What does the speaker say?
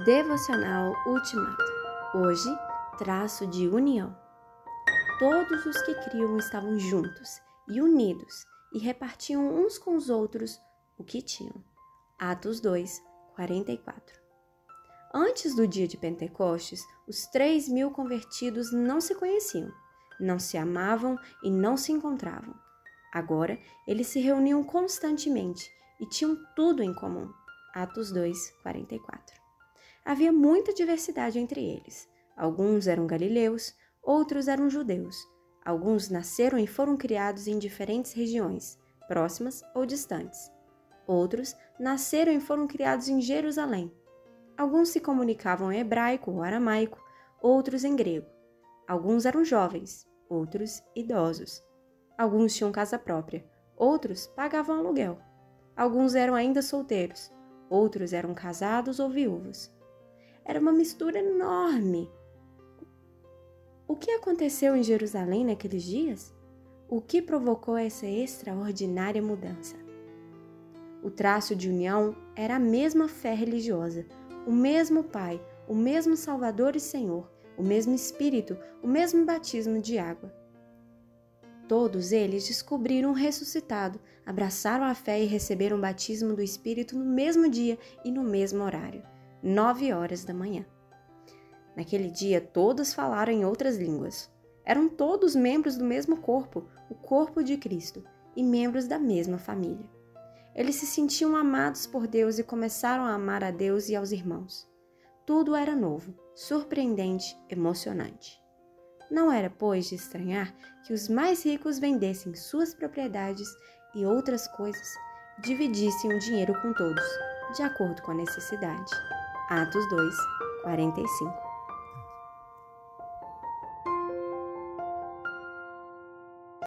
Devocional Ultimato. Hoje, traço de união. Todos os que criam estavam juntos e unidos e repartiam uns com os outros o que tinham. Atos 2, 44. Antes do dia de Pentecostes, os três mil convertidos não se conheciam, não se amavam e não se encontravam. Agora, eles se reuniam constantemente e tinham tudo em comum. Atos 2, 44. Havia muita diversidade entre eles. Alguns eram galileus, outros eram judeus. Alguns nasceram e foram criados em diferentes regiões, próximas ou distantes. Outros nasceram e foram criados em Jerusalém. Alguns se comunicavam em hebraico ou aramaico, outros em grego. Alguns eram jovens, outros idosos. Alguns tinham casa própria, outros pagavam aluguel. Alguns eram ainda solteiros, outros eram casados ou viúvos. Era uma mistura enorme. O que aconteceu em Jerusalém naqueles dias? O que provocou essa extraordinária mudança? O traço de união era a mesma fé religiosa, o mesmo Pai, o mesmo Salvador e Senhor, o mesmo Espírito, o mesmo batismo de água. Todos eles descobriram o ressuscitado, abraçaram a fé e receberam o batismo do Espírito no mesmo dia e no mesmo horário nove horas da manhã. Naquele dia, todos falaram em outras línguas. Eram todos membros do mesmo corpo, o corpo de Cristo, e membros da mesma família. Eles se sentiam amados por Deus e começaram a amar a Deus e aos irmãos. Tudo era novo, surpreendente, emocionante. Não era, pois, de estranhar que os mais ricos vendessem suas propriedades e outras coisas, dividissem o dinheiro com todos, de acordo com a necessidade. Atos 2, 45.